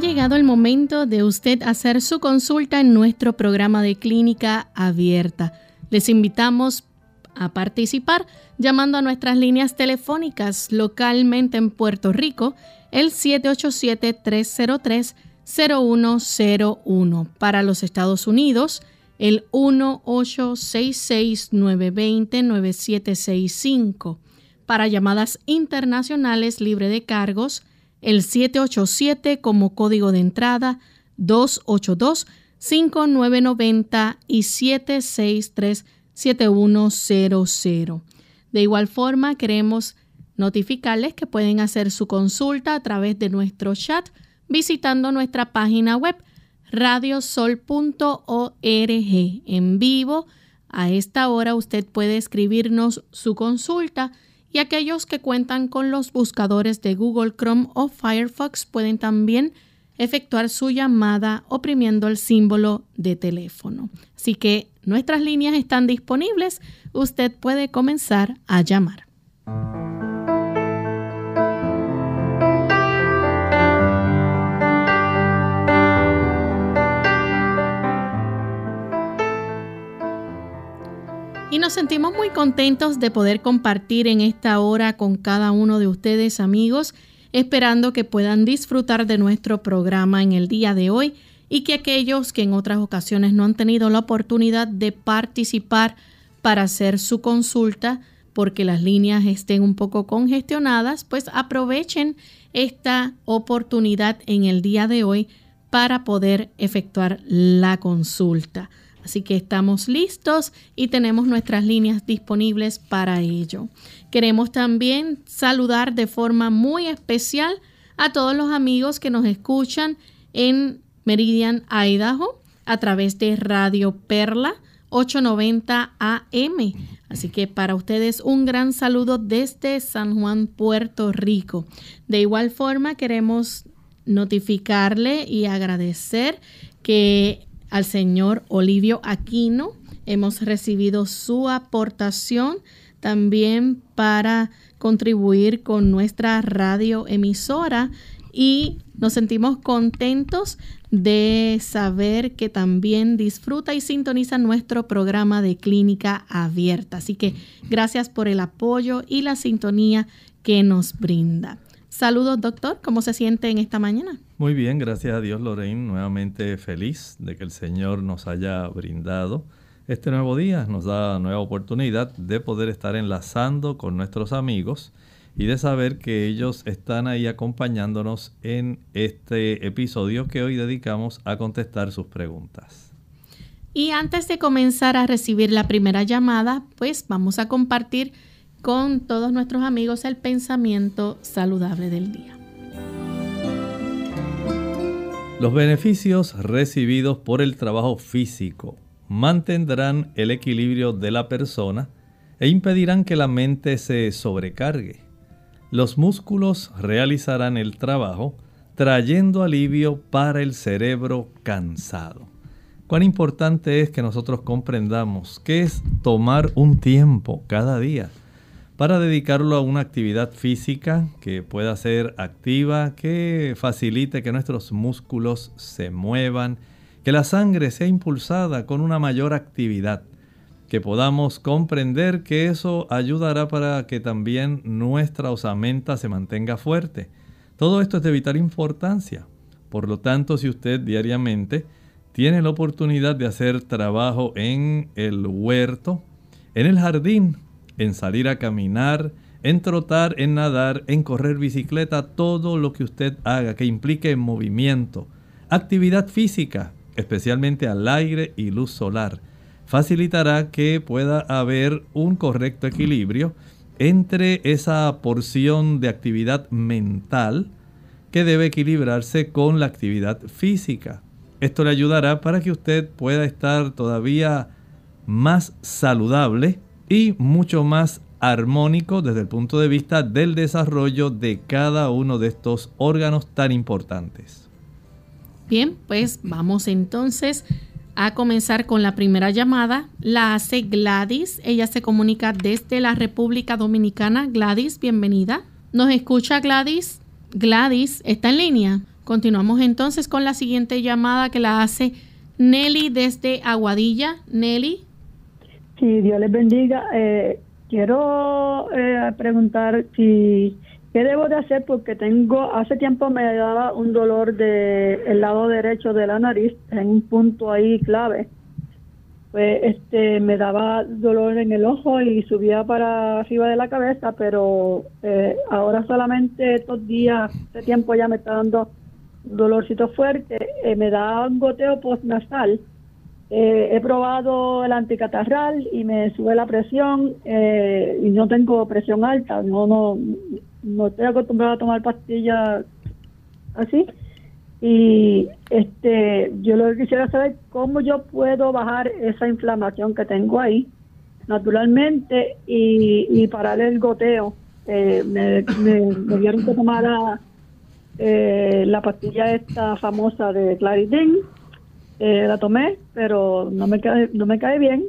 Llegado el momento de usted hacer su consulta en nuestro programa de clínica abierta. Les invitamos a participar llamando a nuestras líneas telefónicas localmente en Puerto Rico, el 787-303-0101. Para los Estados Unidos, el 1866-920-9765. Para llamadas internacionales libre de cargos, el 787 como código de entrada 282-5990 y 763-7100. De igual forma, queremos notificarles que pueden hacer su consulta a través de nuestro chat visitando nuestra página web radiosol.org en vivo. A esta hora usted puede escribirnos su consulta y aquellos que cuentan con los buscadores de Google Chrome o Firefox pueden también efectuar su llamada oprimiendo el símbolo de teléfono. Así que nuestras líneas están disponibles, usted puede comenzar a llamar. Y nos sentimos muy contentos de poder compartir en esta hora con cada uno de ustedes amigos, esperando que puedan disfrutar de nuestro programa en el día de hoy y que aquellos que en otras ocasiones no han tenido la oportunidad de participar para hacer su consulta, porque las líneas estén un poco congestionadas, pues aprovechen esta oportunidad en el día de hoy para poder efectuar la consulta. Así que estamos listos y tenemos nuestras líneas disponibles para ello. Queremos también saludar de forma muy especial a todos los amigos que nos escuchan en Meridian, Idaho, a través de Radio Perla 890 AM. Así que para ustedes un gran saludo desde San Juan, Puerto Rico. De igual forma queremos notificarle y agradecer que al señor Olivio Aquino. Hemos recibido su aportación también para contribuir con nuestra radio emisora y nos sentimos contentos de saber que también disfruta y sintoniza nuestro programa de clínica abierta. Así que gracias por el apoyo y la sintonía que nos brinda. Saludos, doctor. ¿Cómo se siente en esta mañana? Muy bien, gracias a Dios, Lorraine. Nuevamente feliz de que el Señor nos haya brindado este nuevo día. Nos da nueva oportunidad de poder estar enlazando con nuestros amigos y de saber que ellos están ahí acompañándonos en este episodio que hoy dedicamos a contestar sus preguntas. Y antes de comenzar a recibir la primera llamada, pues vamos a compartir con todos nuestros amigos el pensamiento saludable del día. Los beneficios recibidos por el trabajo físico mantendrán el equilibrio de la persona e impedirán que la mente se sobrecargue. Los músculos realizarán el trabajo trayendo alivio para el cerebro cansado. Cuán importante es que nosotros comprendamos que es tomar un tiempo cada día para dedicarlo a una actividad física que pueda ser activa, que facilite que nuestros músculos se muevan, que la sangre sea impulsada con una mayor actividad, que podamos comprender que eso ayudará para que también nuestra osamenta se mantenga fuerte. Todo esto es de vital importancia. Por lo tanto, si usted diariamente tiene la oportunidad de hacer trabajo en el huerto, en el jardín, en salir a caminar, en trotar, en nadar, en correr bicicleta, todo lo que usted haga que implique movimiento, actividad física, especialmente al aire y luz solar, facilitará que pueda haber un correcto equilibrio entre esa porción de actividad mental que debe equilibrarse con la actividad física. Esto le ayudará para que usted pueda estar todavía más saludable y mucho más armónico desde el punto de vista del desarrollo de cada uno de estos órganos tan importantes. Bien, pues vamos entonces a comenzar con la primera llamada. La hace Gladys. Ella se comunica desde la República Dominicana. Gladys, bienvenida. ¿Nos escucha Gladys? Gladys, ¿está en línea? Continuamos entonces con la siguiente llamada que la hace Nelly desde Aguadilla. Nelly. Sí, Dios les bendiga. Eh, quiero eh, preguntar si qué debo de hacer porque tengo hace tiempo me daba un dolor de el lado derecho de la nariz en un punto ahí clave. Pues este me daba dolor en el ojo y subía para arriba de la cabeza, pero eh, ahora solamente estos días, este tiempo ya me está dando dolorcito fuerte, eh, me da un goteo postnasal eh, he probado el anticatarral y me sube la presión eh, y no tengo presión alta, no, no, no estoy acostumbrada a tomar pastillas así. Y este, yo lo que quisiera saber cómo yo puedo bajar esa inflamación que tengo ahí, naturalmente, y, parar el goteo. Eh, me, me, dieron que tomara la pastilla esta famosa de Claritin eh, la tomé, pero no me cae, no me cae bien.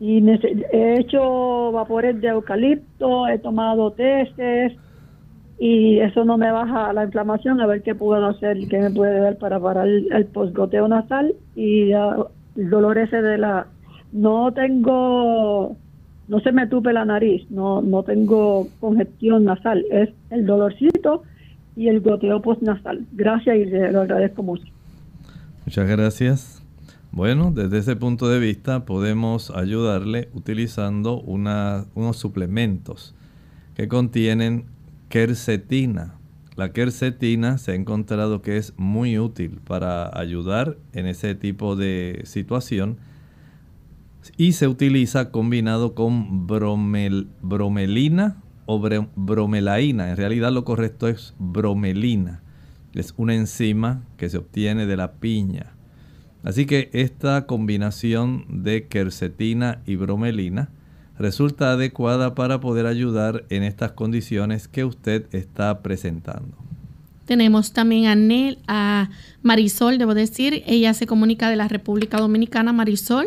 Y he hecho vapores de eucalipto, he tomado testes y eso no me baja la inflamación. A ver qué puedo hacer, qué me puede dar para parar el, posgoteo nasal y el dolor ese de la... No tengo no se me tupe la nariz, no, no tengo congestión nasal, es el dolorcito y el goteo postnasal. Gracias y lo agradezco mucho. Muchas gracias. Bueno, desde ese punto de vista podemos ayudarle utilizando unos suplementos que contienen quercetina. La quercetina se ha encontrado que es muy útil para ayudar en ese tipo de situación y se utiliza combinado con bromelina o bromelaína. En realidad lo correcto es bromelina es una enzima que se obtiene de la piña. Así que esta combinación de quercetina y bromelina resulta adecuada para poder ayudar en estas condiciones que usted está presentando. Tenemos también a, Nel, a Marisol, debo decir, ella se comunica de la República Dominicana. Marisol.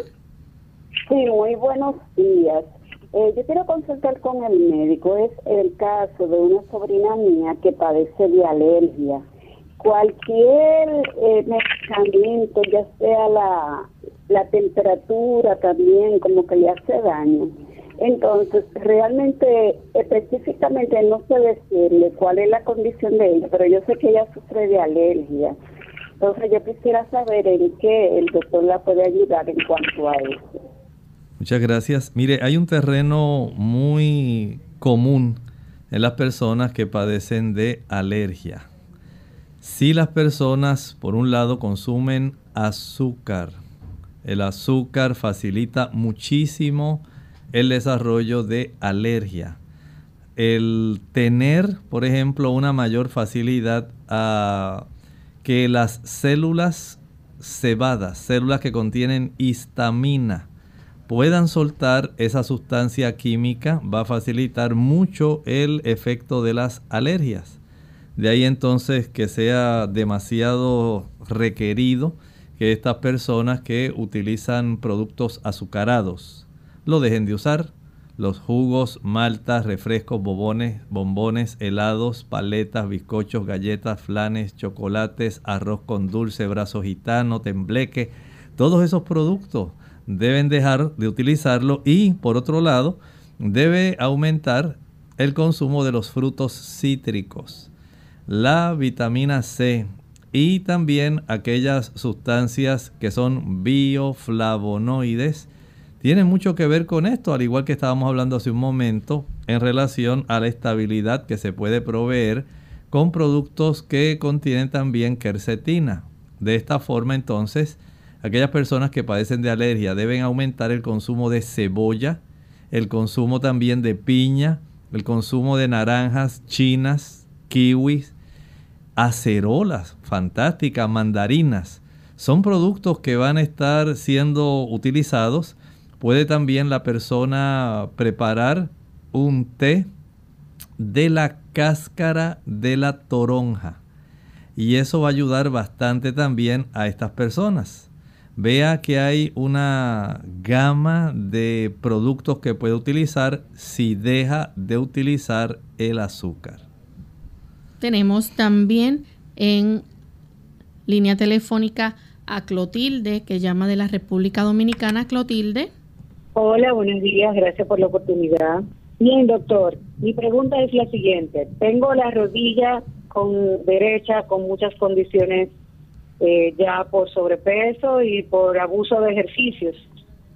Sí, muy buenos días. Eh, yo quiero consultar con el médico. Es el caso de una sobrina mía que padece de alergia cualquier eh, medicamento, ya sea la, la temperatura también, como que le hace daño. Entonces, realmente, específicamente no sé decirle cuál es la condición de ella, pero yo sé que ella sufre de alergia. Entonces, yo quisiera saber en qué el doctor la puede ayudar en cuanto a eso. Muchas gracias. Mire, hay un terreno muy común en las personas que padecen de alergia. Si las personas, por un lado, consumen azúcar, el azúcar facilita muchísimo el desarrollo de alergia. El tener, por ejemplo, una mayor facilidad a que las células cebadas, células que contienen histamina, puedan soltar esa sustancia química, va a facilitar mucho el efecto de las alergias. De ahí entonces que sea demasiado requerido que estas personas que utilizan productos azucarados lo dejen de usar. Los jugos, maltas, refrescos, bobones, bombones, helados, paletas, bizcochos, galletas, flanes, chocolates, arroz con dulce, brazo gitano, tembleque, todos esos productos deben dejar de utilizarlo y por otro lado debe aumentar el consumo de los frutos cítricos la vitamina C y también aquellas sustancias que son bioflavonoides tienen mucho que ver con esto, al igual que estábamos hablando hace un momento en relación a la estabilidad que se puede proveer con productos que contienen también quercetina. De esta forma entonces aquellas personas que padecen de alergia deben aumentar el consumo de cebolla, el consumo también de piña, el consumo de naranjas chinas, kiwis, acerolas, fantásticas, mandarinas. Son productos que van a estar siendo utilizados. Puede también la persona preparar un té de la cáscara de la toronja. Y eso va a ayudar bastante también a estas personas. Vea que hay una gama de productos que puede utilizar si deja de utilizar el azúcar. Tenemos también en línea telefónica a Clotilde, que llama de la República Dominicana. Clotilde. Hola, buenos días, gracias por la oportunidad. Bien, doctor, mi pregunta es la siguiente. Tengo la rodilla con derecha con muchas condiciones eh, ya por sobrepeso y por abuso de ejercicios.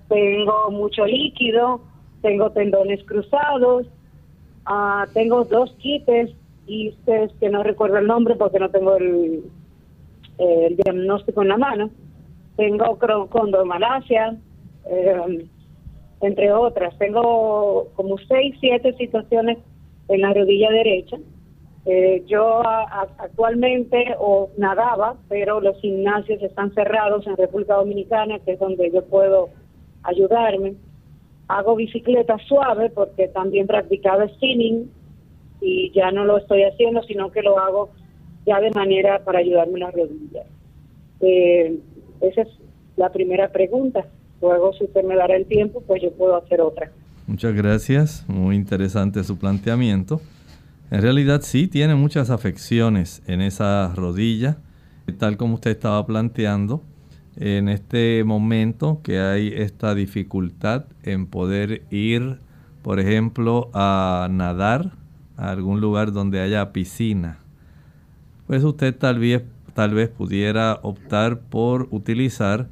Tengo mucho líquido, tengo tendones cruzados, uh, tengo dos quites ustedes que no recuerdo el nombre porque no tengo el, diagnóstico en la mano. Tengo condromalacia, eh, entre otras. Tengo como seis, siete situaciones en la rodilla derecha. Eh, yo actualmente o nadaba, pero los gimnasios están cerrados en República Dominicana, que es donde yo puedo ayudarme. Hago bicicleta suave porque también practicaba spinning y ya no lo estoy haciendo, sino que lo hago ya de manera para ayudarme las rodillas. Eh, esa es la primera pregunta. Luego, si usted me dará el tiempo, pues yo puedo hacer otra. Muchas gracias, muy interesante su planteamiento. En realidad sí tiene muchas afecciones en esa rodilla, tal como usted estaba planteando. En este momento que hay esta dificultad en poder ir, por ejemplo, a nadar a algún lugar donde haya piscina, pues usted tal vez, tal vez pudiera optar por utilizar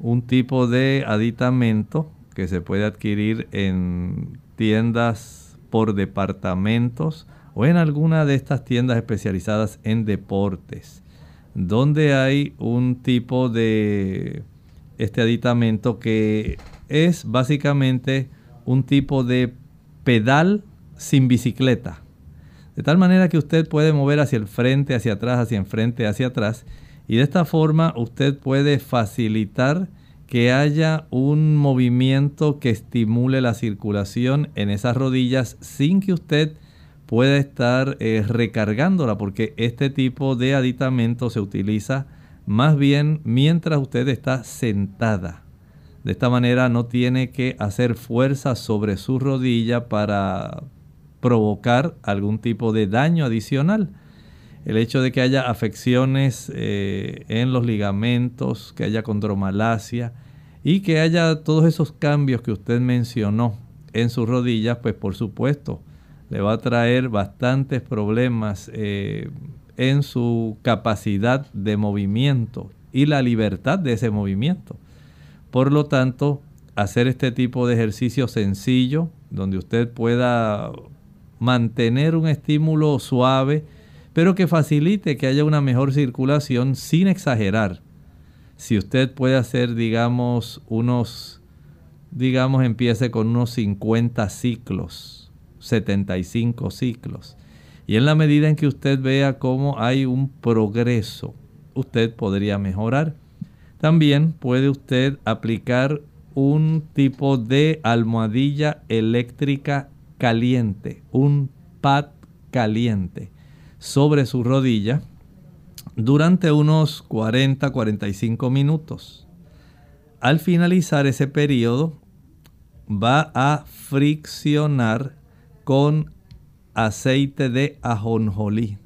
un tipo de aditamento que se puede adquirir en tiendas por departamentos o en alguna de estas tiendas especializadas en deportes, donde hay un tipo de este aditamento que es básicamente un tipo de pedal sin bicicleta. De tal manera que usted puede mover hacia el frente, hacia atrás, hacia enfrente, hacia atrás. Y de esta forma usted puede facilitar que haya un movimiento que estimule la circulación en esas rodillas sin que usted pueda estar eh, recargándola porque este tipo de aditamento se utiliza más bien mientras usted está sentada. De esta manera no tiene que hacer fuerza sobre su rodilla para provocar algún tipo de daño adicional. El hecho de que haya afecciones eh, en los ligamentos, que haya condromalacia y que haya todos esos cambios que usted mencionó en sus rodillas, pues por supuesto le va a traer bastantes problemas eh, en su capacidad de movimiento y la libertad de ese movimiento. Por lo tanto, hacer este tipo de ejercicio sencillo, donde usted pueda mantener un estímulo suave, pero que facilite que haya una mejor circulación sin exagerar. Si usted puede hacer, digamos, unos, digamos, empiece con unos 50 ciclos 75 ciclos. Y en la medida en que usted vea cómo hay un progreso, usted podría mejorar. También puede usted aplicar un tipo de almohadilla eléctrica caliente, un pad caliente, sobre su rodilla durante unos 40-45 minutos. Al finalizar ese periodo, va a friccionar con aceite de ajonjolí.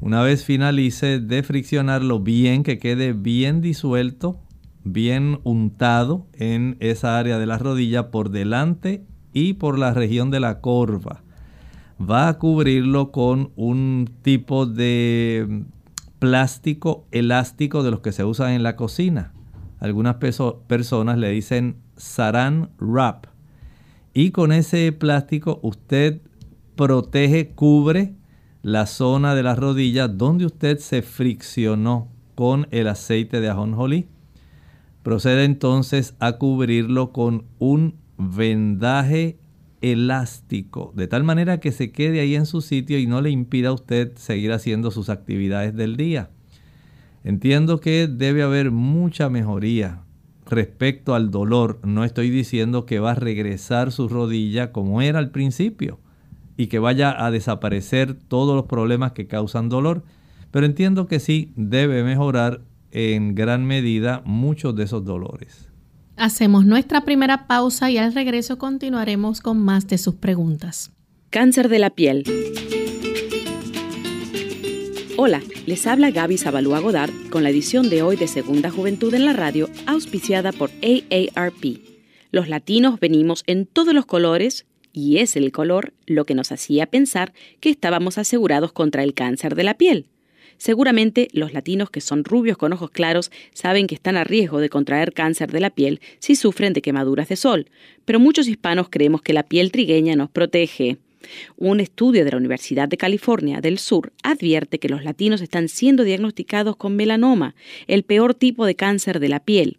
Una vez finalice de friccionarlo bien, que quede bien disuelto, bien untado en esa área de la rodilla por delante y por la región de la corva. Va a cubrirlo con un tipo de plástico elástico de los que se usan en la cocina. Algunas personas le dicen saran wrap y con ese plástico usted protege, cubre la zona de la rodilla donde usted se friccionó con el aceite de ajonjolí. procede entonces a cubrirlo con un vendaje elástico, de tal manera que se quede ahí en su sitio y no le impida a usted seguir haciendo sus actividades del día. Entiendo que debe haber mucha mejoría respecto al dolor. No estoy diciendo que va a regresar su rodilla como era al principio y que vaya a desaparecer todos los problemas que causan dolor, pero entiendo que sí debe mejorar en gran medida muchos de esos dolores. Hacemos nuestra primera pausa y al regreso continuaremos con más de sus preguntas. Cáncer de la piel. Hola, les habla Gaby Zabalúa Godard con la edición de hoy de Segunda Juventud en la Radio, auspiciada por AARP. Los latinos venimos en todos los colores y es el color lo que nos hacía pensar que estábamos asegurados contra el cáncer de la piel. Seguramente los latinos que son rubios con ojos claros saben que están a riesgo de contraer cáncer de la piel si sufren de quemaduras de sol, pero muchos hispanos creemos que la piel trigueña nos protege. Un estudio de la Universidad de California del Sur advierte que los latinos están siendo diagnosticados con melanoma, el peor tipo de cáncer de la piel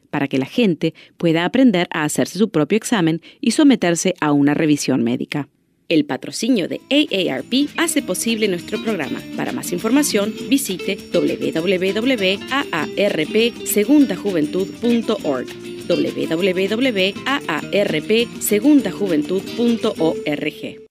para que la gente pueda aprender a hacerse su propio examen y someterse a una revisión médica. El patrocinio de AARP hace posible nuestro programa. Para más información, visite www.aarpsegundajuventud.org www.aarpsegundajuventud.org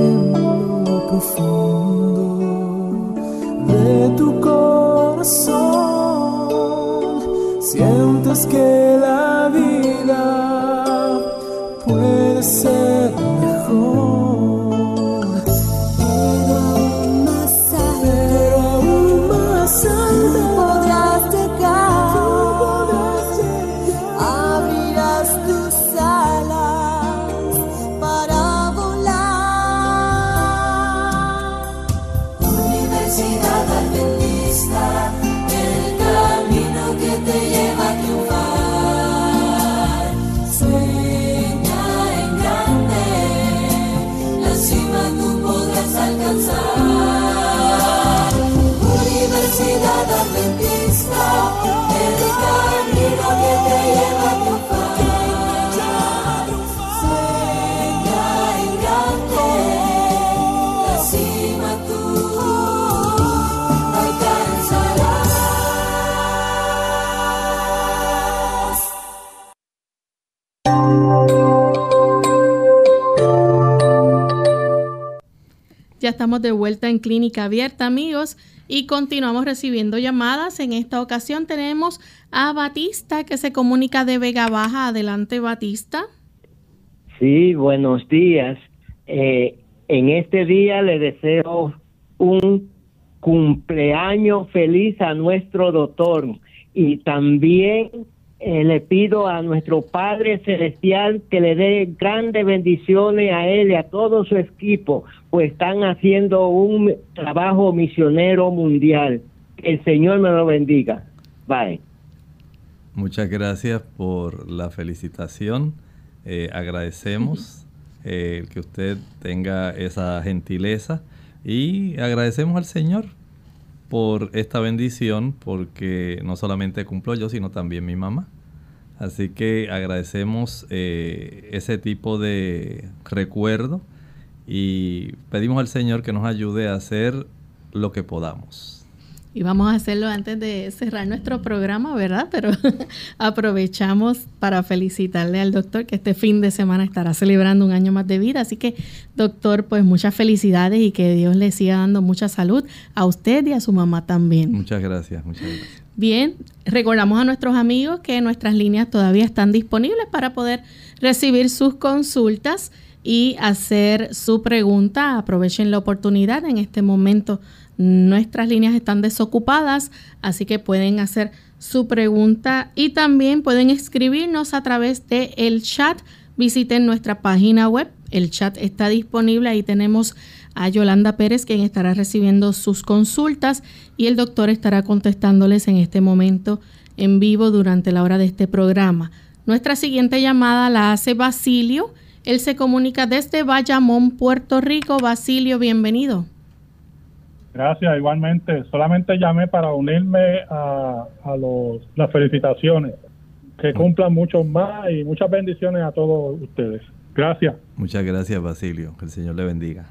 Sientes que la vida puede ser outside. Estamos de vuelta en Clínica Abierta, amigos, y continuamos recibiendo llamadas. En esta ocasión tenemos a Batista que se comunica de Vega Baja. Adelante, Batista. Sí, buenos días. Eh, en este día le deseo un cumpleaños feliz a nuestro doctor y también eh, le pido a nuestro Padre Celestial que le dé grandes bendiciones a él y a todo su equipo, pues están haciendo un trabajo misionero mundial. el Señor me lo bendiga. Bye. Muchas gracias por la felicitación. Eh, agradecemos eh, que usted tenga esa gentileza y agradecemos al Señor por esta bendición, porque no solamente cumplo yo, sino también mi mamá. Así que agradecemos eh, ese tipo de recuerdo y pedimos al Señor que nos ayude a hacer lo que podamos. Y vamos a hacerlo antes de cerrar nuestro programa, ¿verdad? Pero aprovechamos para felicitarle al doctor que este fin de semana estará celebrando un año más de vida. Así que, doctor, pues muchas felicidades y que Dios le siga dando mucha salud a usted y a su mamá también. Muchas gracias, muchas gracias. Bien, recordamos a nuestros amigos que nuestras líneas todavía están disponibles para poder recibir sus consultas y hacer su pregunta. Aprovechen la oportunidad en este momento Nuestras líneas están desocupadas, así que pueden hacer su pregunta y también pueden escribirnos a través del el chat. Visiten nuestra página web, el chat está disponible, ahí tenemos a Yolanda Pérez quien estará recibiendo sus consultas y el doctor estará contestándoles en este momento en vivo durante la hora de este programa. Nuestra siguiente llamada la hace Basilio. Él se comunica desde Bayamón, Puerto Rico. Basilio, bienvenido. Gracias, igualmente. Solamente llamé para unirme a, los, las felicitaciones. Que cumplan mucho más y muchas bendiciones a todos ustedes. Gracias. Muchas gracias, Basilio. Que el Señor le bendiga.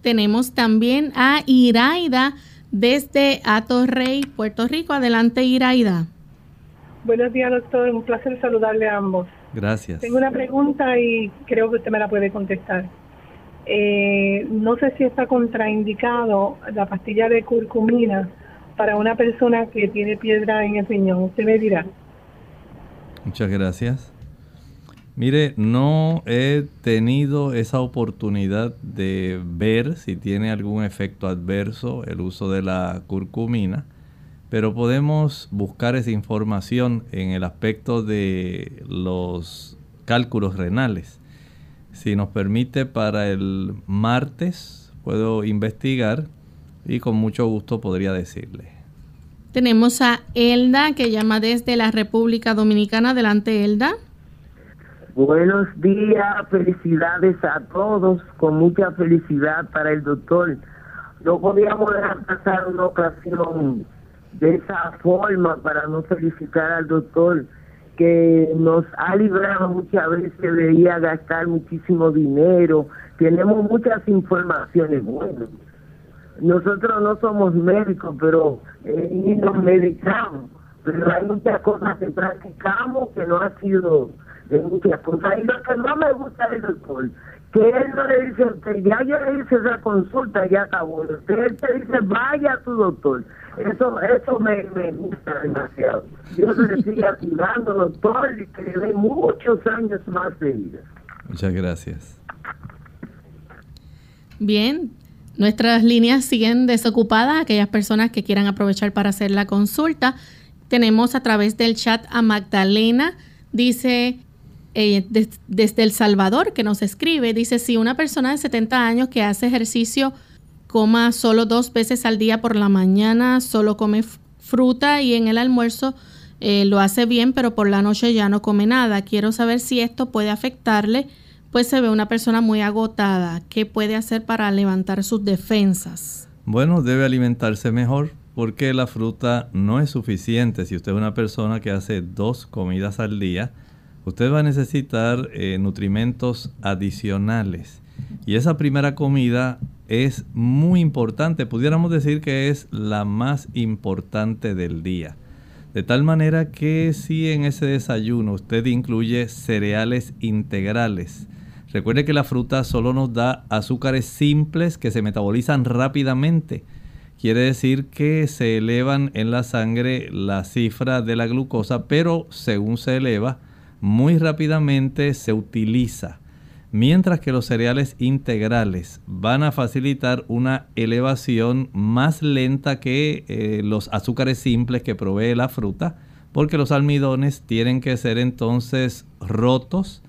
Tenemos también a Iraida desde Atorrey, Puerto Rico. Adelante, Iraida. Buenos días, doctor. Un placer saludarle a ambos. Gracias. Tengo una pregunta y creo que usted me la puede contestar. Eh, no sé si está contraindicado la pastilla de curcumina para una persona que tiene piedra en el riñón. Usted me dirá. Muchas gracias. Mire, no he tenido esa oportunidad de ver si tiene algún efecto adverso el uso de la curcumina, pero podemos buscar esa información en el aspecto de los cálculos renales. Si nos permite para el martes, puedo investigar y con mucho gusto podría decirle. Tenemos a Elda que llama desde la República Dominicana. Adelante, Elda. Buenos días, felicidades a todos, con mucha felicidad para el doctor. No podíamos dejar pasar una ocasión de esa forma para no felicitar al doctor que nos ha librado muchas veces de ir a gastar muchísimo dinero. Tenemos muchas informaciones buenas. Nosotros no somos médicos, pero eh, nos medicamos. Pero hay muchas cosas que practicamos que no ha sido de muchas cosas. Y lo que no me gusta del doctor, que él no le dice a usted, ya yo le hice esa consulta, ya acabó. Usted te dice, vaya a tu doctor. Eso, eso me, gusta demasiado. Yo le siga cuidando, doctor, y que le dé muchos años más de vida. Muchas gracias. Bien, nuestras líneas siguen desocupadas. Aquellas personas que quieran aprovechar para hacer la consulta, tenemos a través del chat a Magdalena. Dice, eh, desde El Salvador que nos escribe, dice, si una persona de 70 años que hace ejercicio coma solo dos veces al día por la mañana, solo come fruta y en el almuerzo eh, lo hace bien, pero por la noche ya no come nada. Quiero saber si esto puede afectarle, pues se ve una persona muy agotada. ¿Qué puede hacer para levantar sus defensas? Bueno, debe alimentarse mejor porque la fruta no es suficiente. Si usted es una persona que hace dos comidas al día, usted va a necesitar eh, nutrimentos adicionales. Y esa primera comida es muy importante, pudiéramos decir que es la más importante del día. De tal manera que si en ese desayuno usted incluye cereales integrales, recuerde que la fruta solo nos da azúcares simples que se metabolizan rápidamente. Quiere decir que se elevan en la sangre la cifra de la glucosa, pero según se eleva, muy rápidamente se utiliza. Mientras que los cereales integrales van a facilitar una elevación más lenta que eh, los azúcares simples que provee la fruta, porque los almidones tienen que ser entonces rotos,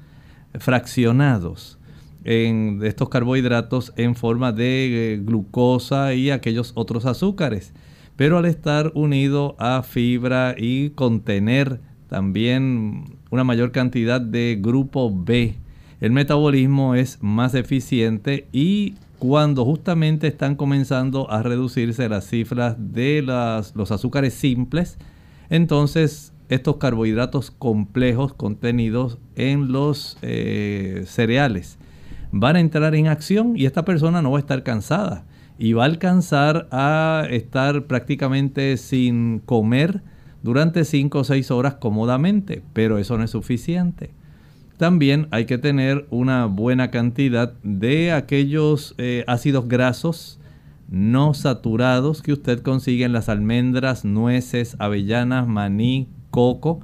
fraccionados en estos carbohidratos en forma de eh, glucosa y aquellos otros azúcares. Pero al estar unido a fibra y contener también una mayor cantidad de grupo B. El metabolismo es más eficiente y cuando justamente están comenzando a reducirse las cifras de los azúcares simples, entonces estos carbohidratos complejos contenidos en los eh, cereales van a entrar en acción y esta persona no va a estar cansada y va a alcanzar a estar prácticamente sin comer durante 5 o 6 horas cómodamente, pero eso no es suficiente. También hay que tener una buena cantidad de aquellos eh, ácidos grasos no saturados que usted consigue en las almendras, nueces, avellanas, maní, coco.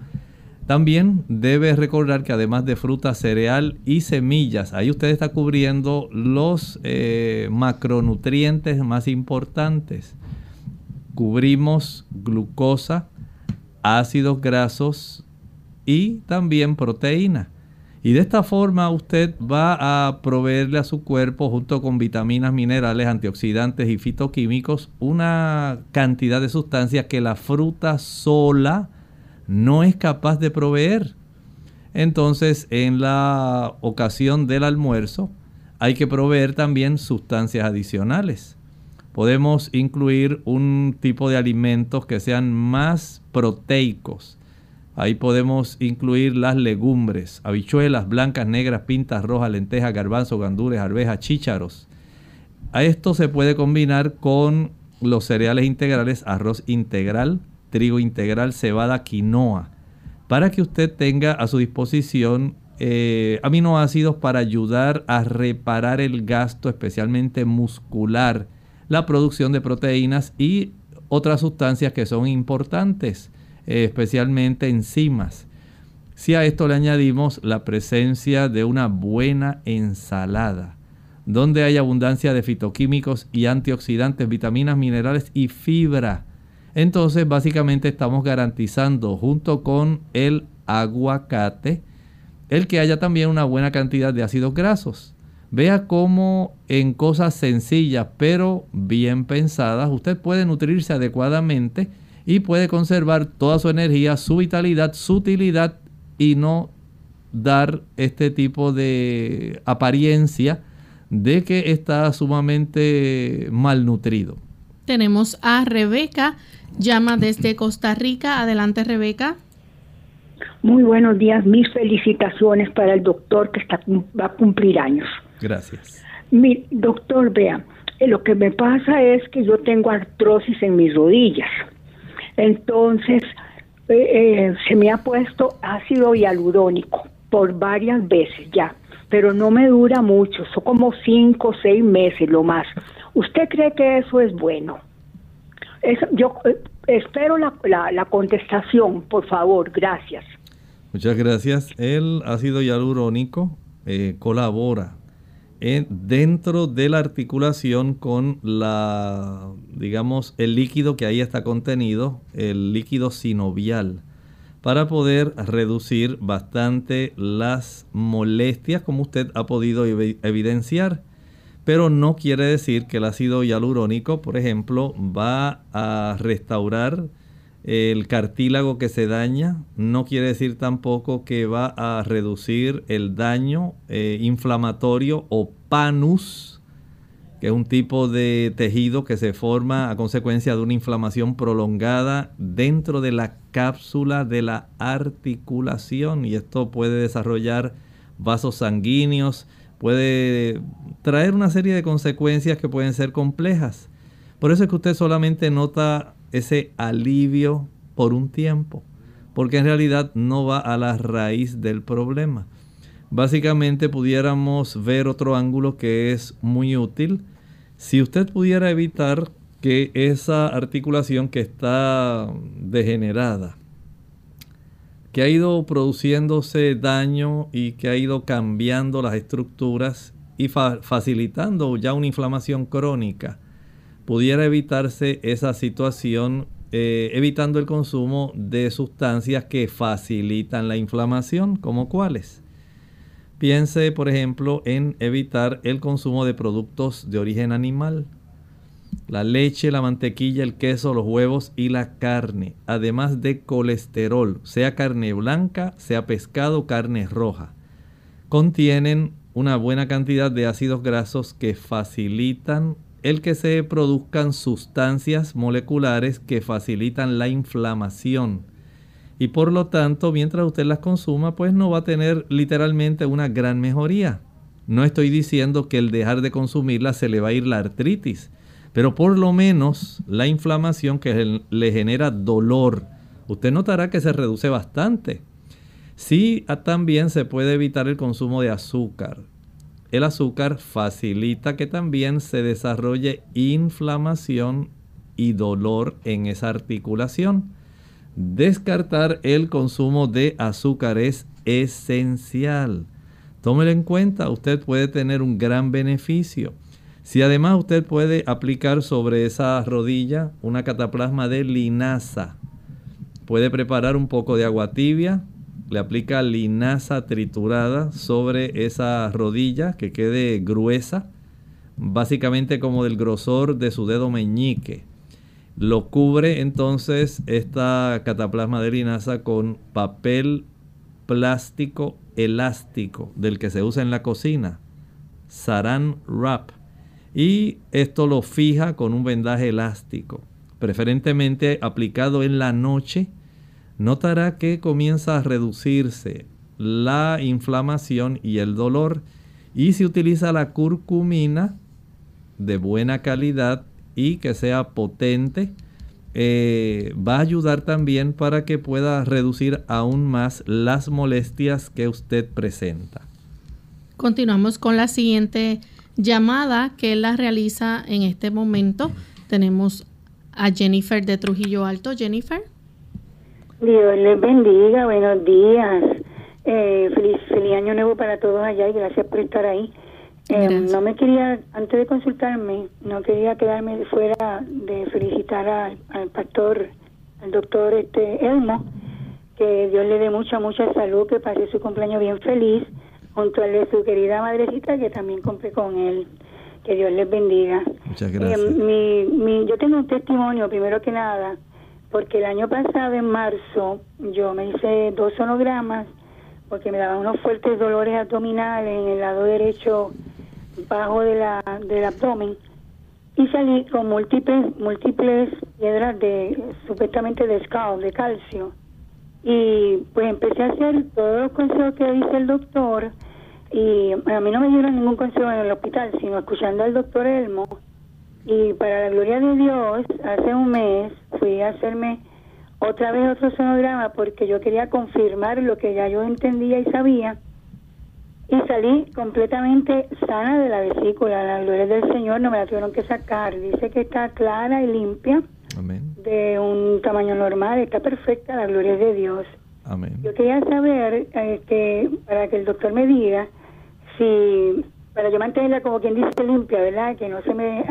También debe recordar que además de fruta, cereal y semillas, ahí usted está cubriendo los eh, macronutrientes más importantes. Cubrimos glucosa, ácidos grasos y también proteína. Y de esta forma usted va a proveerle a su cuerpo, junto con vitaminas, minerales, antioxidantes y fitoquímicos, una cantidad de sustancias que la fruta sola no es capaz de proveer. Entonces, en la ocasión del almuerzo, hay que proveer también sustancias adicionales. Podemos incluir un tipo de alimentos que sean más proteicos Ahí podemos incluir las legumbres, habichuelas blancas, negras, pintas rojas, lentejas, garbanzos, gandules, arvejas, chícharos. A esto se puede combinar con los cereales integrales, arroz integral, trigo integral, cebada, quinoa, para que usted tenga a su disposición eh, aminoácidos para ayudar a reparar el gasto, especialmente muscular, la producción de proteínas y otras sustancias que son importantes especialmente enzimas. Si a esto le añadimos la presencia de una buena ensalada, donde hay abundancia de fitoquímicos y antioxidantes, vitaminas, minerales y fibra, entonces básicamente estamos garantizando junto con el aguacate el que haya también una buena cantidad de ácidos grasos. Vea cómo en cosas sencillas pero bien pensadas usted puede nutrirse adecuadamente y puede conservar toda su energía, su vitalidad, su utilidad y no dar este tipo de apariencia de que está sumamente malnutrido. Tenemos a Rebeca, llama desde Costa Rica. Adelante, Rebeca. Muy buenos días, mis felicitaciones para el doctor que está, va a cumplir años. Gracias. Mi doctor, vea, eh, lo que me pasa es que yo tengo artrosis en mis rodillas. Entonces, eh, eh, se me ha puesto ácido hialurónico por varias veces ya, pero no me dura mucho, son como cinco o seis meses lo más. ¿Usted cree que eso es bueno? yo eh, espero la, la, contestación, por favor, gracias. Muchas gracias. El ácido hialurónico colabora dentro de la articulación con la, digamos, el líquido que ahí está contenido, el líquido sinovial, para poder reducir bastante las molestias, como usted ha podido evidenciar. Pero no quiere decir que el ácido hialurónico, por ejemplo, va a restaurar el cartílago que se daña no quiere decir tampoco que va a reducir el daño eh, inflamatorio o panus, que es un tipo de tejido que se forma a consecuencia de una inflamación prolongada dentro de la cápsula de la articulación y esto puede desarrollar vasos sanguíneos, puede traer una serie de consecuencias que pueden ser complejas. Por eso es que usted solamente nota ese alivio por un tiempo, porque en realidad no va a la raíz del problema. Básicamente pudiéramos ver otro ángulo que es muy útil. Si usted pudiera evitar que esa articulación que está degenerada, que ha ido produciéndose daño y que ha ido cambiando las estructuras y facilitando ya una inflamación crónica, pudiera evitarse esa situación eh, evitando el consumo de sustancias que facilitan la inflamación, como cuáles. Piense, por ejemplo, en evitar el consumo de productos de origen animal. La leche, la mantequilla, el queso, los huevos y la carne, además de colesterol, sea carne blanca, sea pescado, carne roja. Contienen una buena cantidad de ácidos grasos que facilitan el que se produzcan sustancias moleculares que facilitan la inflamación. Y por lo tanto, mientras usted las consuma, pues no va a tener literalmente una gran mejoría. No estoy diciendo que el dejar de consumirlas se le va a ir la artritis, pero por lo menos la inflamación que le genera dolor, usted notará que se reduce bastante. Sí, también se puede evitar el consumo de azúcar. El azúcar facilita que también se desarrolle inflamación y dolor en esa articulación. Descartar el consumo de azúcar es esencial. Tómelo en cuenta, usted puede tener un gran beneficio. Si además usted puede aplicar sobre esa rodilla una cataplasma de linaza, puede preparar un poco de agua tibia, le aplica linaza triturada sobre esa rodilla que quede gruesa, básicamente como del grosor de su dedo meñique. Lo cubre entonces esta cataplasma de linaza con papel plástico elástico del que se usa en la cocina, saran wrap, y esto lo fija con un vendaje elástico, preferentemente aplicado en la noche notará que comienza a reducirse la inflamación y el dolor y se utiliza la curcumina de buena calidad y que sea potente eh, va a ayudar también para que pueda reducir aún más las molestias que usted presenta. Continuamos con la siguiente llamada que la realiza en este momento. Tenemos a Jennifer de Trujillo Alto. Jennifer. Dios les bendiga, buenos días. Eh, feliz, feliz año nuevo para todos allá y gracias por estar ahí. Eh, no me quería, antes de consultarme, no quería quedarme fuera de felicitar al, pastor, al doctor este Elmo, que Dios le dé mucha, mucha salud, que pase su cumpleaños bien feliz, junto al de su querida madrecita que también cumple con él. Que Dios les bendiga. Muchas gracias. Eh, mi, mi, yo tengo un testimonio, primero que nada porque el año pasado, en marzo, yo me hice dos sonogramas porque me daban unos fuertes dolores abdominales en el lado derecho bajo de la, del abdomen y salí con múltiples múltiples piedras de supuestamente de scalp, de calcio. Y pues empecé a hacer todos los consejos que dice el doctor y a mí no me dieron ningún consejo en el hospital sino escuchando al doctor Elmo y para la gloria de Dios, hace un mes fui a hacerme otra vez otro sonograma porque yo quería confirmar lo que ya yo entendía y sabía. Y salí completamente sana de la vesícula. La gloria del Señor no me la tuvieron que sacar. Dice que está clara y limpia. De un tamaño normal. Está perfecta. La gloria de Dios. Amén. Yo quería saber eh, que, para que el doctor me diga si para yo mantenerla como quien dice limpia, ¿verdad? Que no se me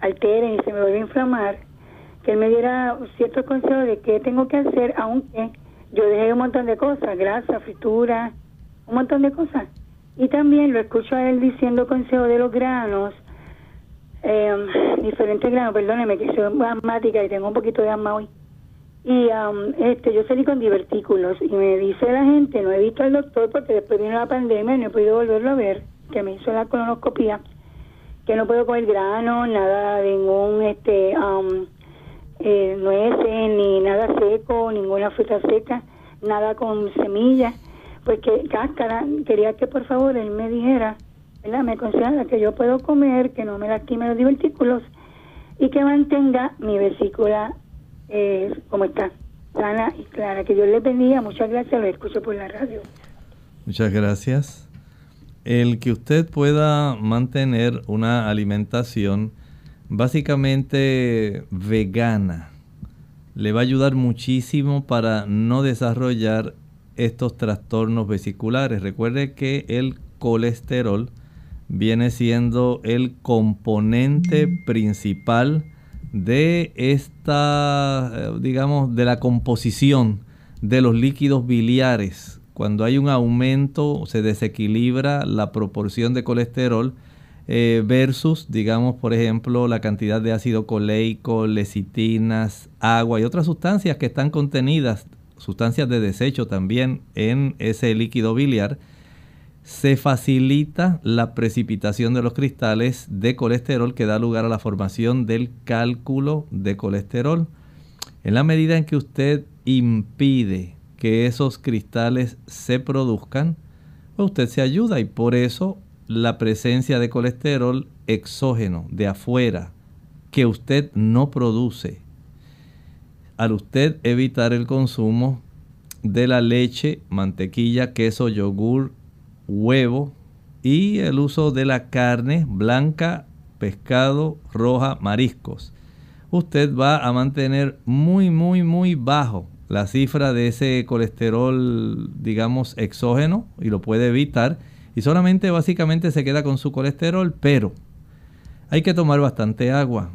altere y se me vuelva a inflamar, que él me diera ciertos consejos de qué tengo que hacer, aunque yo dejé un montón de cosas, grasa, fritura, un montón de cosas. Y también lo escucho a él diciendo consejos de los granos, em, diferentes granos, perdóneme que soy asmática y tengo un poquito de asma hoy. Y este, yo salí con divertículos y me dice la gente, no he visto al doctor porque después vino la pandemia y no he podido volverlo a ver que me hizo la colonoscopia, que no puedo comer grano, nada, ningún este um, eh, nueces, ni nada seco, ninguna fruta seca, nada con semillas, pues que cáscara, quería que por favor él me dijera, ¿verdad? me aconsejara que yo puedo comer, que no me lastime los divertículos y que mantenga mi vesícula eh, como está, sana y clara. Que Dios les bendiga, muchas gracias, lo escucho por la radio. Muchas gracias el que usted pueda mantener una alimentación básicamente vegana le va a ayudar muchísimo para no desarrollar estos trastornos vesiculares. Recuerde que el colesterol viene siendo el componente principal de esta, eh, digamos, de la composición de los líquidos biliares cuando hay un aumento, se desequilibra la proporción de colesterol eh, versus, digamos, por ejemplo, la cantidad de ácido coleico, lecitinas, agua y otras sustancias que están contenidas, sustancias de desecho también en ese líquido biliar, se facilita la precipitación de los cristales de colesterol que da lugar a la formación del cálculo de colesterol. En la medida en que usted impide que esos cristales se produzcan, pues usted se ayuda y por eso la presencia de colesterol exógeno de afuera que usted no produce. Al usted evitar el consumo de la leche, mantequilla, queso, yogur, huevo y el uso de la carne blanca, pescado, roja, mariscos. Usted va a mantener muy, muy, muy bajo la cifra de ese colesterol, digamos, exógeno y lo puede evitar. Y solamente básicamente se queda con su colesterol, pero hay que tomar bastante agua.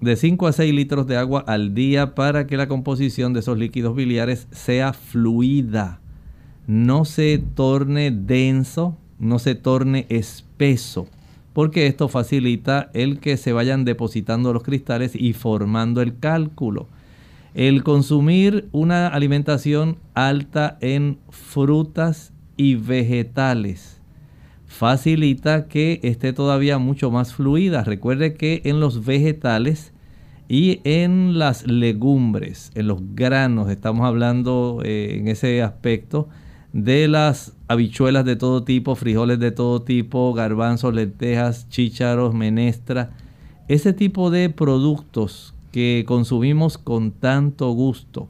De 5 a 6 litros de agua al día para que la composición de esos líquidos biliares sea fluida. No se torne denso, no se torne espeso, porque esto facilita el que se vayan depositando los cristales y formando el cálculo. El consumir una alimentación alta en frutas y vegetales facilita que esté todavía mucho más fluida. Recuerde que en los vegetales y en las legumbres, en los granos, estamos hablando eh, en ese aspecto de las habichuelas de todo tipo, frijoles de todo tipo, garbanzos, lentejas, chícharos, menestra. Ese tipo de productos que consumimos con tanto gusto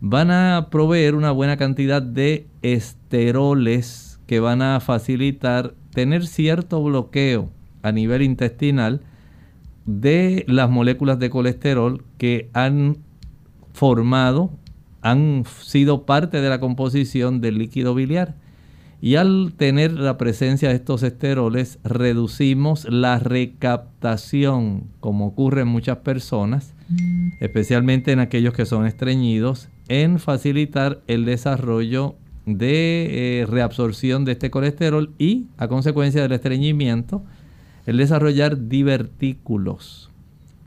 van a proveer una buena cantidad de esteroles que van a facilitar tener cierto bloqueo a nivel intestinal de las moléculas de colesterol que han formado, han sido parte de la composición del líquido biliar. Y al tener la presencia de estos esteroles, reducimos la recaptación, como ocurre en muchas personas, especialmente en aquellos que son estreñidos, en facilitar el desarrollo de eh, reabsorción de este colesterol y, a consecuencia del estreñimiento, el desarrollar divertículos.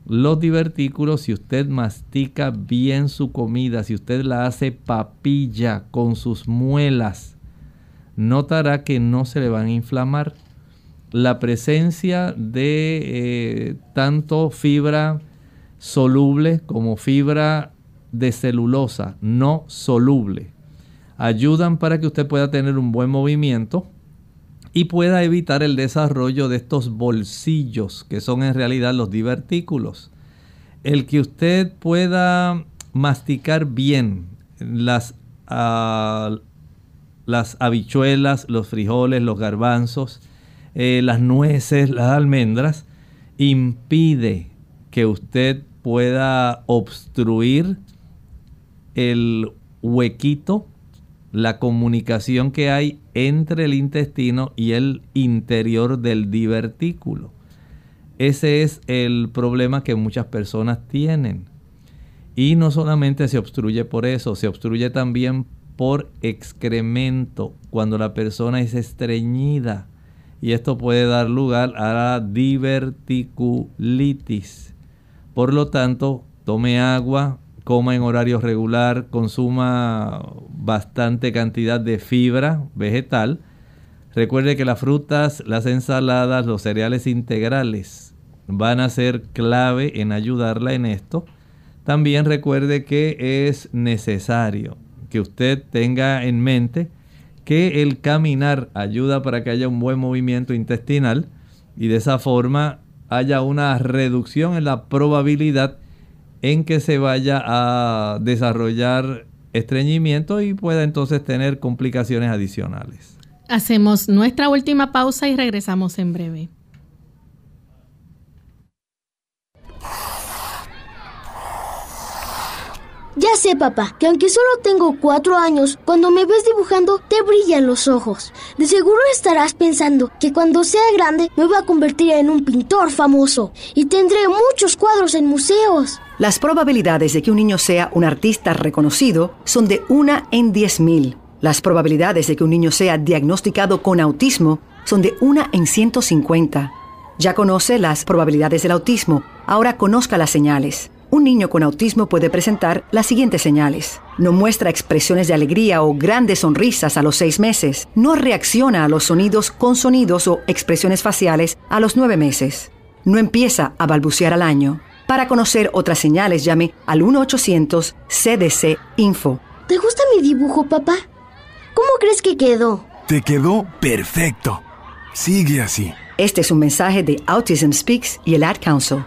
Los divertículos, si usted mastica bien su comida, si usted la hace papilla con sus muelas, notará que no se le van a inflamar. La presencia de eh, tanto fibra soluble como fibra de celulosa no soluble ayudan para que usted pueda tener un buen movimiento y pueda evitar el desarrollo de estos bolsillos que son en realidad los divertículos. El que usted pueda masticar bien las, ah, las habichuelas, los frijoles, los garbanzos, eh, las nueces, las almendras, impide que usted pueda obstruir el huequito la comunicación que hay entre el intestino y el interior del divertículo. Ese es el problema que muchas personas tienen. Y no solamente se obstruye por eso, se obstruye también por excremento cuando la persona es estreñida. Y esto puede dar lugar a la diverticulitis. Por lo tanto, tome agua, coma en horario regular, consuma bastante cantidad de fibra vegetal. Recuerde que las frutas, las ensaladas, los cereales integrales van a ser clave en ayudarla en esto. También recuerde que es necesario que usted tenga en mente que el caminar ayuda para que haya un buen movimiento intestinal y de esa forma haya una reducción en la probabilidad en que se vaya a desarrollar estreñimiento y pueda entonces tener complicaciones adicionales. Hacemos nuestra última pausa y regresamos en breve. Ya sé, papá, que aunque solo tengo cuatro años, cuando me ves dibujando te brillan los ojos. De seguro estarás pensando que cuando sea grande me voy a convertir en un pintor famoso y tendré muchos cuadros en museos. Las probabilidades de que un niño sea un artista reconocido son de una en diez mil. Las probabilidades de que un niño sea diagnosticado con autismo son de una en 150. Ya conoce las probabilidades del autismo, ahora conozca las señales. Un niño con autismo puede presentar las siguientes señales. No muestra expresiones de alegría o grandes sonrisas a los seis meses. No reacciona a los sonidos con sonidos o expresiones faciales a los nueve meses. No empieza a balbucear al año. Para conocer otras señales, llame al 1-800-CDC-INFO. ¿Te gusta mi dibujo, papá? ¿Cómo crees que quedó? Te quedó perfecto. Sigue así. Este es un mensaje de Autism Speaks y el Ad Council.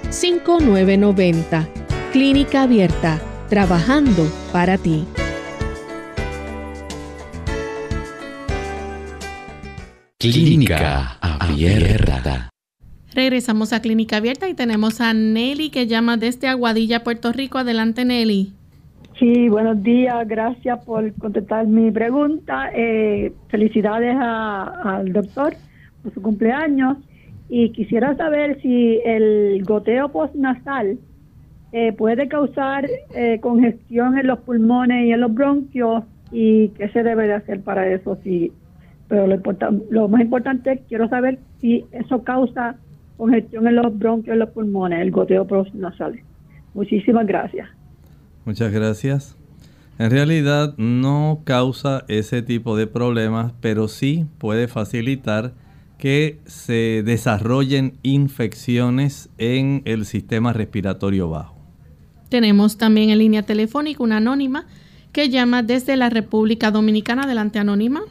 5990. Clínica Abierta, trabajando para ti. Clínica Abierta. Regresamos a Clínica Abierta y tenemos a Nelly que llama desde Aguadilla, Puerto Rico. Adelante, Nelly. Sí, buenos días. Gracias por contestar mi pregunta. Eh, felicidades al doctor por su cumpleaños y quisiera saber si el goteo postnasal eh, puede causar eh, congestión en los pulmones y en los bronquios y qué se debe de hacer para eso. Si, pero lo, lo más importante quiero saber si eso causa congestión en los bronquios y los pulmones, el goteo postnasal. Muchísimas gracias. Muchas gracias. En realidad no causa ese tipo de problemas, pero sí puede facilitar que se desarrollen infecciones en el sistema respiratorio bajo. Tenemos también en línea telefónica una anónima que llama desde la República Dominicana. Adelante, anónima.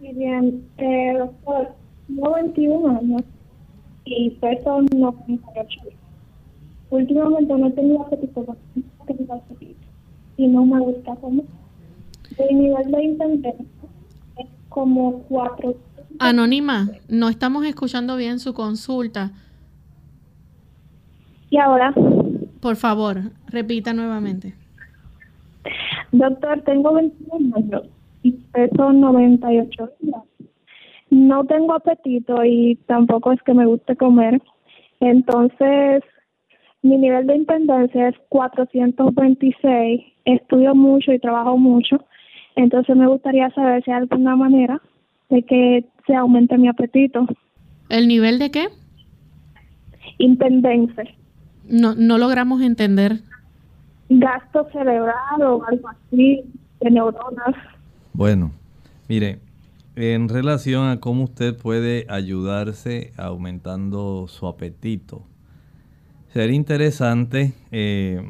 Muy bien, eh, doctor, tengo 21 años y peso 98 Últimamente no he tenido apetito, y no me gusta comer. El nivel de intensidad es como 4 Anónima, no estamos escuchando bien su consulta. ¿Y ahora? Por favor, repita nuevamente. Doctor, tengo 21 años y peso 98 días. No tengo apetito y tampoco es que me guste comer. Entonces, mi nivel de intendencia es 426. Estudio mucho y trabajo mucho. Entonces, me gustaría saber si hay alguna manera de que se aumente mi apetito. ¿El nivel de qué? Intendencia. No, no logramos entender. Gasto cerebral o algo así, de neuronas. Bueno, mire, en relación a cómo usted puede ayudarse aumentando su apetito, sería interesante eh,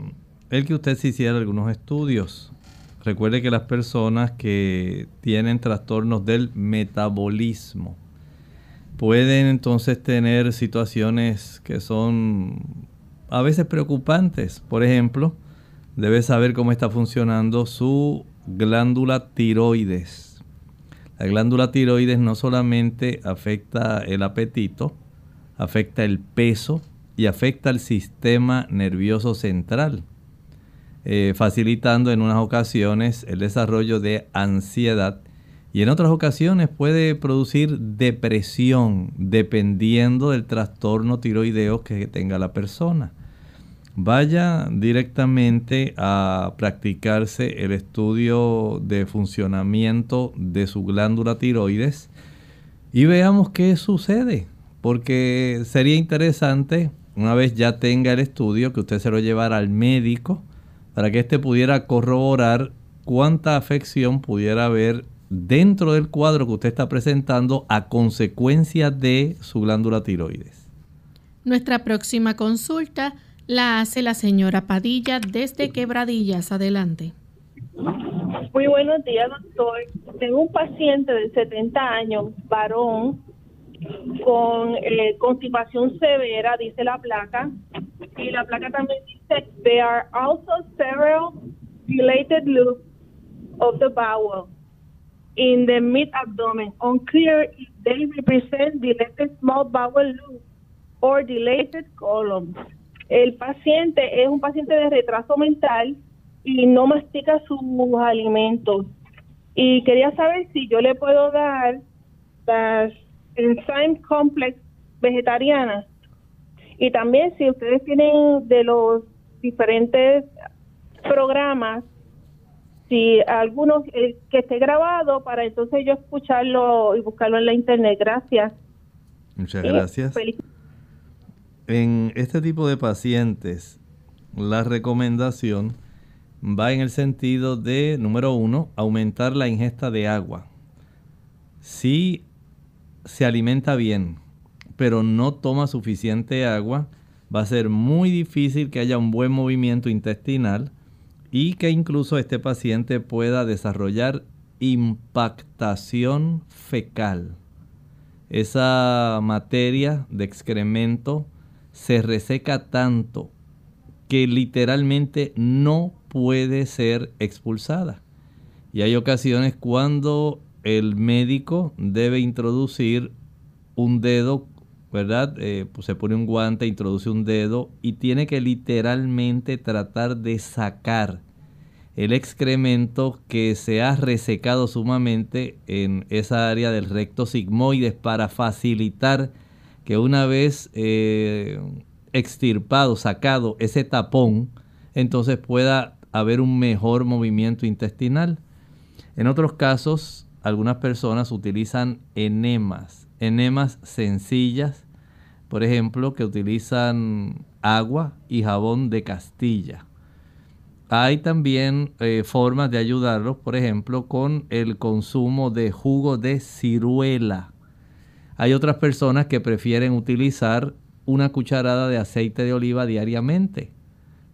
el que usted se hiciera algunos estudios Recuerde que las personas que tienen trastornos del metabolismo pueden entonces tener situaciones que son a veces preocupantes. Por ejemplo, debe saber cómo está funcionando su glándula tiroides. La glándula tiroides no solamente afecta el apetito, afecta el peso y afecta el sistema nervioso central. Eh, facilitando en unas ocasiones el desarrollo de ansiedad Y en otras ocasiones puede producir depresión dependiendo del trastorno tiroideo que tenga la persona. Vaya directamente a practicarse el estudio de funcionamiento de su glándula tiroides y veamos qué sucede. Porque sería interesante, una vez ya tenga el estudio, que usted se lo llevara al médico para que éste pudiera corroborar cuánta afección pudiera haber dentro del cuadro que usted está presentando a consecuencia de su glándula tiroides. Nuestra próxima consulta la hace la señora Padilla desde Quebradillas. Adelante. Muy buenos días, doctor. Tengo un paciente de 70 años, varón, con eh, constipación severa, dice la placa. Y la placa también dice, there are also several dilated loops of the bowel in the mid-abdomen. Unclear if they represent dilated small bowel loops or dilated columns. El paciente es un paciente de retraso mental y no mastica sus alimentos. Y quería saber si yo le puedo dar las Enzyme Complex vegetarianas. Y también si ustedes tienen de los diferentes programas, si algunos eh, que esté grabado para entonces yo escucharlo y buscarlo en la internet. Gracias. Muchas gracias. En este tipo de pacientes, la recomendación va en el sentido de, número uno, aumentar la ingesta de agua. Si se alimenta bien, pero no toma suficiente agua, va a ser muy difícil que haya un buen movimiento intestinal y que incluso este paciente pueda desarrollar impactación fecal. Esa materia de excremento se reseca tanto que literalmente no puede ser expulsada. Y hay ocasiones cuando el médico debe introducir un dedo, ¿verdad? Eh, pues se pone un guante, introduce un dedo y tiene que literalmente tratar de sacar el excremento que se ha resecado sumamente en esa área del recto sigmoides para facilitar que una vez eh, extirpado, sacado ese tapón, entonces pueda haber un mejor movimiento intestinal. En otros casos, algunas personas utilizan enemas, enemas sencillas, por ejemplo, que utilizan agua y jabón de Castilla. Hay también eh, formas de ayudarlos, por ejemplo, con el consumo de jugo de ciruela. Hay otras personas que prefieren utilizar una cucharada de aceite de oliva diariamente,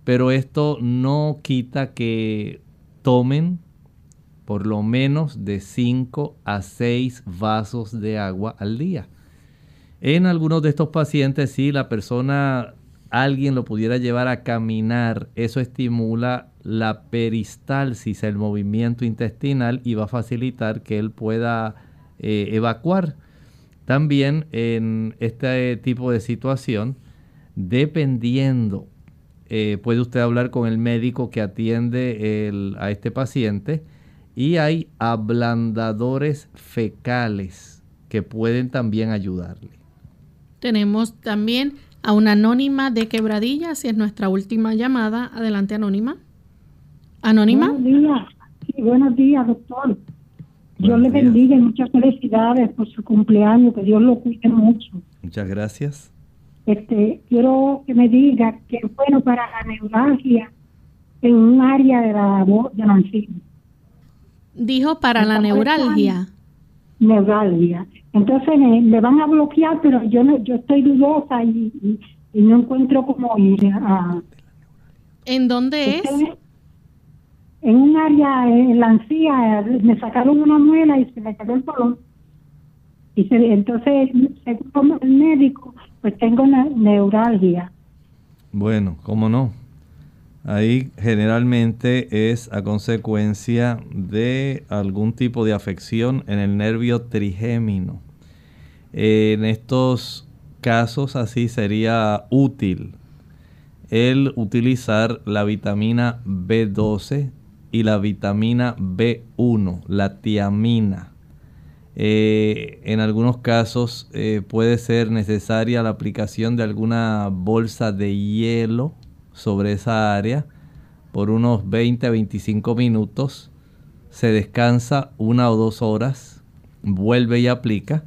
pero esto no quita que tomen por lo menos de 5 a 6 vasos de agua al día. En algunos de estos pacientes, si la persona, alguien lo pudiera llevar a caminar, eso estimula la peristalsis, el movimiento intestinal y va a facilitar que él pueda eh, evacuar. También en este tipo de situación, dependiendo, eh, puede usted hablar con el médico que atiende a este paciente y hay ablandadores fecales que pueden también ayudarle. Tenemos también a una anónima de quebradilla, si es nuestra última llamada. Adelante, anónima. Anónima. Buenos días. buenos días, doctor. Dios le bendiga y muchas felicidades por su cumpleaños, que Dios lo cuide mucho. Muchas gracias. Este, quiero que me diga que es bueno para la neuralgia en un área de la voz de la Dijo para la neuralgia. Neuralgia. Entonces le van a bloquear, pero yo no, yo estoy dudosa y, no encuentro cómo ir a. ¿En dónde es? en un área, en la encía, me sacaron una muela y se me quedó el colon. Y entonces, según el médico, pues tengo una neuralgia. Bueno, ¿cómo no? Ahí generalmente es a consecuencia de algún tipo de afección en el nervio trigémino. En estos casos así sería útil el utilizar la vitamina B12 y la vitamina B1, la tiamina. Eh, en algunos casos eh, puede ser necesaria la aplicación de alguna bolsa de hielo sobre esa área por unos 20 a 25 minutos. Se descansa una o dos horas, vuelve y aplica.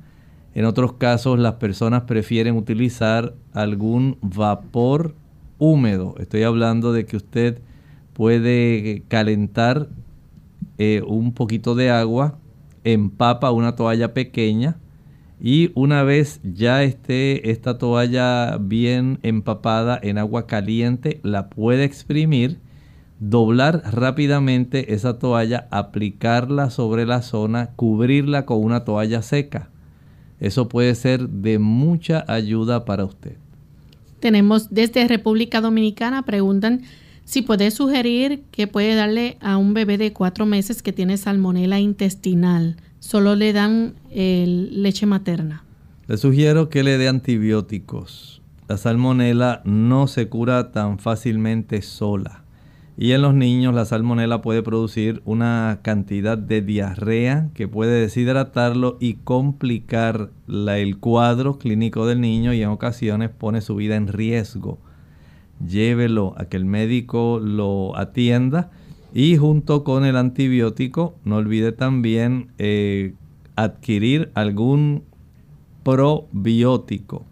En otros casos las personas prefieren utilizar algún vapor húmedo. Estoy hablando de que usted puede calentar eh, un poquito de agua, empapa una toalla pequeña y una vez ya esté esta toalla bien empapada en agua caliente, la puede exprimir, doblar rápidamente esa toalla, aplicarla sobre la zona, cubrirla con una toalla seca. Eso puede ser de mucha ayuda para usted. Tenemos desde República Dominicana, preguntan si puede sugerir que puede darle a un bebé de cuatro meses que tiene salmonela intestinal. Solo le dan leche materna. Le sugiero que le dé antibióticos. La salmonela no se cura tan fácilmente sola. Y en los niños la salmonela puede producir una cantidad de diarrea que puede deshidratarlo y complicar el cuadro clínico del niño y en ocasiones pone su vida en riesgo. Llévelo a que el médico lo atienda y junto con el antibiótico no olvide también eh, adquirir algún probiótico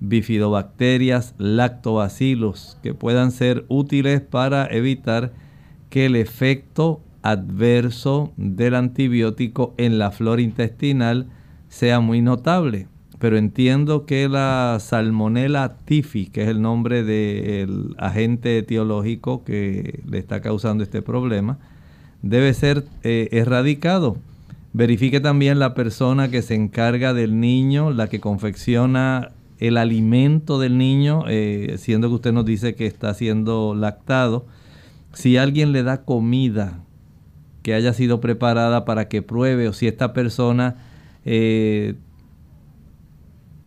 bifidobacterias, lactobacilos, que puedan ser útiles para evitar que el efecto adverso del antibiótico en la flora intestinal sea muy notable. Pero entiendo que la salmonella tifi, que es el nombre del agente etiológico que le está causando este problema, debe ser eh, erradicado. Verifique también la persona que se encarga del niño, la que confecciona el alimento del niño, eh, siendo que usted nos dice que está siendo lactado, si alguien le da comida que haya sido preparada para que pruebe o si esta persona eh,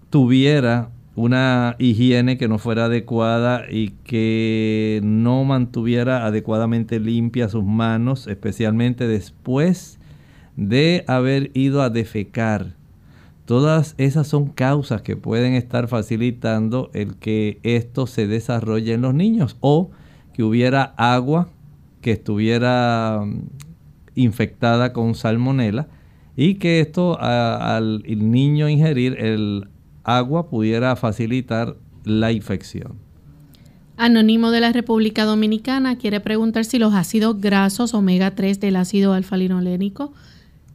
tuviera una higiene que no fuera adecuada y que no mantuviera adecuadamente limpias sus manos, especialmente después de haber ido a defecar Todas esas son causas que pueden estar facilitando el que esto se desarrolle en los niños o que hubiera agua que estuviera mm, infectada con salmonela y que esto al niño ingerir el agua pudiera facilitar la infección. Anónimo de la República Dominicana quiere preguntar si los ácidos grasos omega 3 del ácido alfa-linolénico,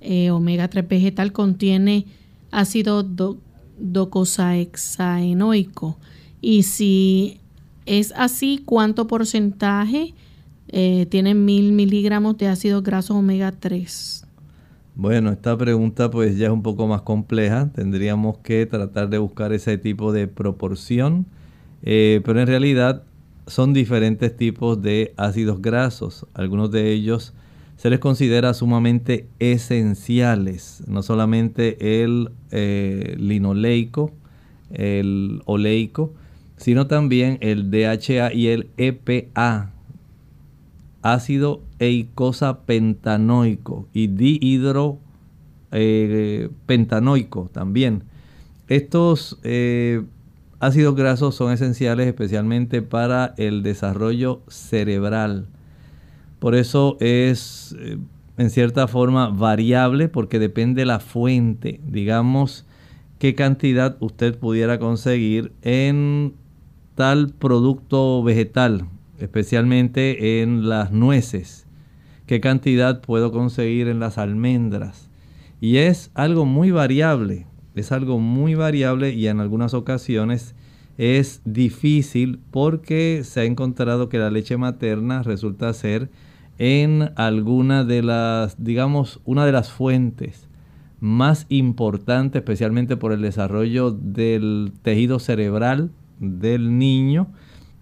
eh, omega 3 vegetal, contiene ácido do, docosahexaenoico. Y si es así, ¿cuánto porcentaje eh, tiene mil miligramos de ácidos grasos omega 3? Bueno, esta pregunta pues ya es un poco más compleja. Tendríamos que tratar de buscar ese tipo de proporción. Eh, pero en realidad son diferentes tipos de ácidos grasos. Algunos de ellos se les considera sumamente esenciales, no solamente el eh, linoleico, el oleico, sino también el DHA y el EPA, ácido eicosa pentanoico y dihidropentanoico eh, también. Estos eh, ácidos grasos son esenciales especialmente para el desarrollo cerebral por eso es eh, en cierta forma variable porque depende de la fuente. Digamos qué cantidad usted pudiera conseguir en tal producto vegetal, especialmente en las nueces. ¿Qué cantidad puedo conseguir en las almendras? Y es algo muy variable, es algo muy variable y en algunas ocasiones es difícil porque se ha encontrado que la leche materna resulta ser en alguna de las, digamos, una de las fuentes más importantes, especialmente por el desarrollo del tejido cerebral del niño.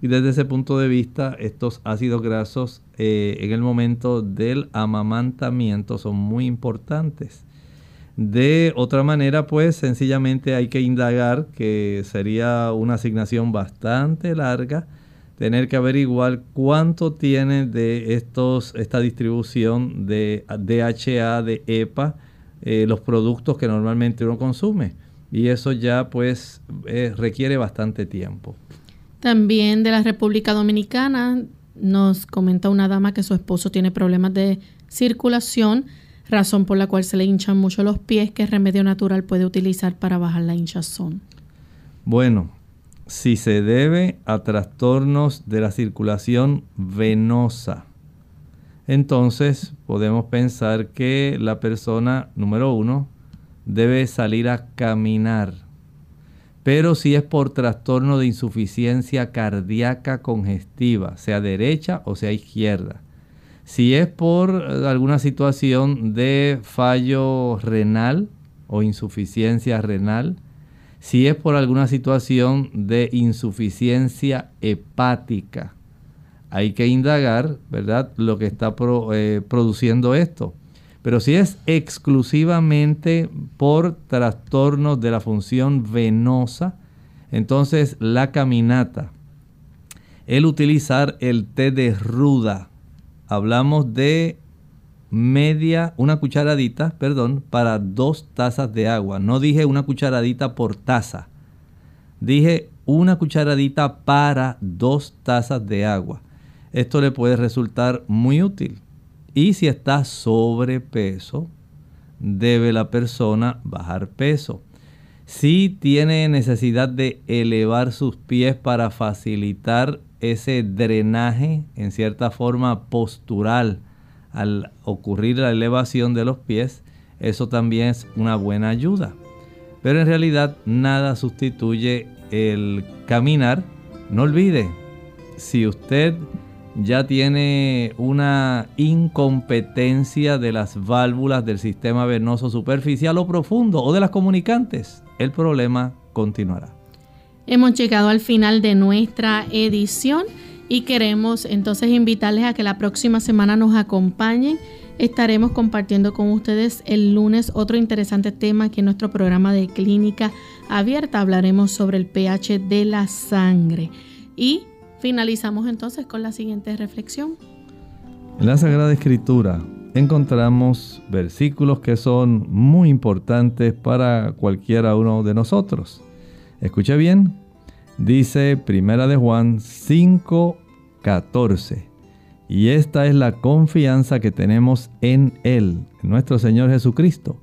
Y desde ese punto de vista, estos ácidos grasos eh, en el momento del amamantamiento son muy importantes. De otra manera, pues sencillamente hay que indagar, que sería una asignación bastante larga, tener que averiguar cuánto tiene de estos, esta distribución de DHA, de EPA, eh, los productos que normalmente uno consume. Y eso ya pues eh, requiere bastante tiempo. También de la República Dominicana nos comenta una dama que su esposo tiene problemas de circulación, razón por la cual se le hinchan mucho los pies. ¿Qué remedio natural puede utilizar para bajar la hinchazón? Bueno, si se debe a trastornos de la circulación venosa, entonces podemos pensar que la persona, número uno, debe salir a caminar. Pero si es por trastorno de insuficiencia cardíaca congestiva, sea derecha o sea izquierda. Si es por alguna situación de fallo renal o insuficiencia renal, si es por alguna situación de insuficiencia hepática. Hay que indagar, ¿verdad?, lo que está eh, produciendo esto. Pero si es exclusivamente por trastornos de la función venosa, entonces la caminata, el utilizar el té de ruda, hablamos de media, una cucharadita, perdón, para dos tazas de agua. No dije una cucharadita por taza. Dije una cucharadita para dos tazas de agua. Esto le puede resultar muy útil. Y si está sobrepeso, debe la persona bajar peso. Si tiene necesidad de elevar sus pies para facilitar ese drenaje en cierta forma postural al ocurrir la elevación de los pies, eso también es una buena ayuda. Pero en realidad nada sustituye el caminar. No olvide, si usted ya tiene una incompetencia de las válvulas del sistema venoso superficial o profundo o de las comunicantes, el problema continuará. Hemos llegado al final de nuestra edición y queremos entonces invitarles a que la próxima semana nos acompañen. Estaremos compartiendo con ustedes el lunes otro interesante tema aquí en nuestro programa de clínica abierta. Hablaremos sobre el pH de la sangre. Y finalizamos entonces con la siguiente reflexión. En la Sagrada Escritura encontramos versículos que son muy importantes para cualquiera uno de nosotros. Escuche bien, Dice Primera de Juan 5:14. Y esta es la confianza que tenemos en Él, nuestro Señor Jesucristo,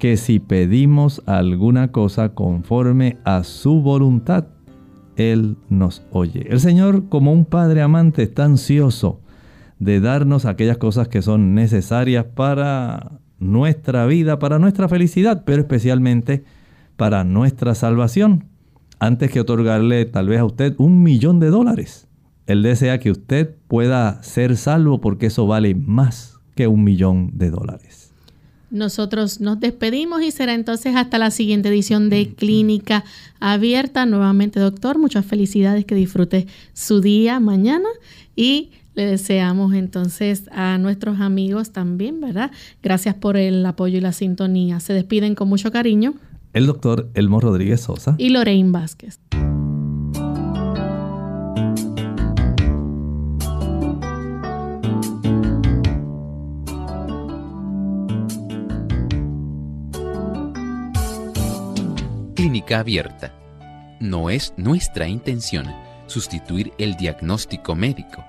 que si pedimos alguna cosa conforme a su voluntad, Él nos oye. El Señor, como un Padre amante, está ansioso de darnos aquellas cosas que son necesarias para nuestra vida, para nuestra felicidad, pero especialmente para nuestra salvación antes que otorgarle tal vez a usted un millón de dólares. Él desea que usted pueda ser salvo porque eso vale más que un millón de dólares. Nosotros nos despedimos y será entonces hasta la siguiente edición de Clínica Abierta. Nuevamente, doctor, muchas felicidades, que disfrute su día mañana y le deseamos entonces a nuestros amigos también, ¿verdad? Gracias por el apoyo y la sintonía. Se despiden con mucho cariño el doctor Elmo Rodríguez Sosa y Lorraine Vázquez. Clínica abierta. No es nuestra intención sustituir el diagnóstico médico.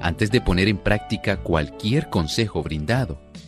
Antes de poner en práctica cualquier consejo brindado,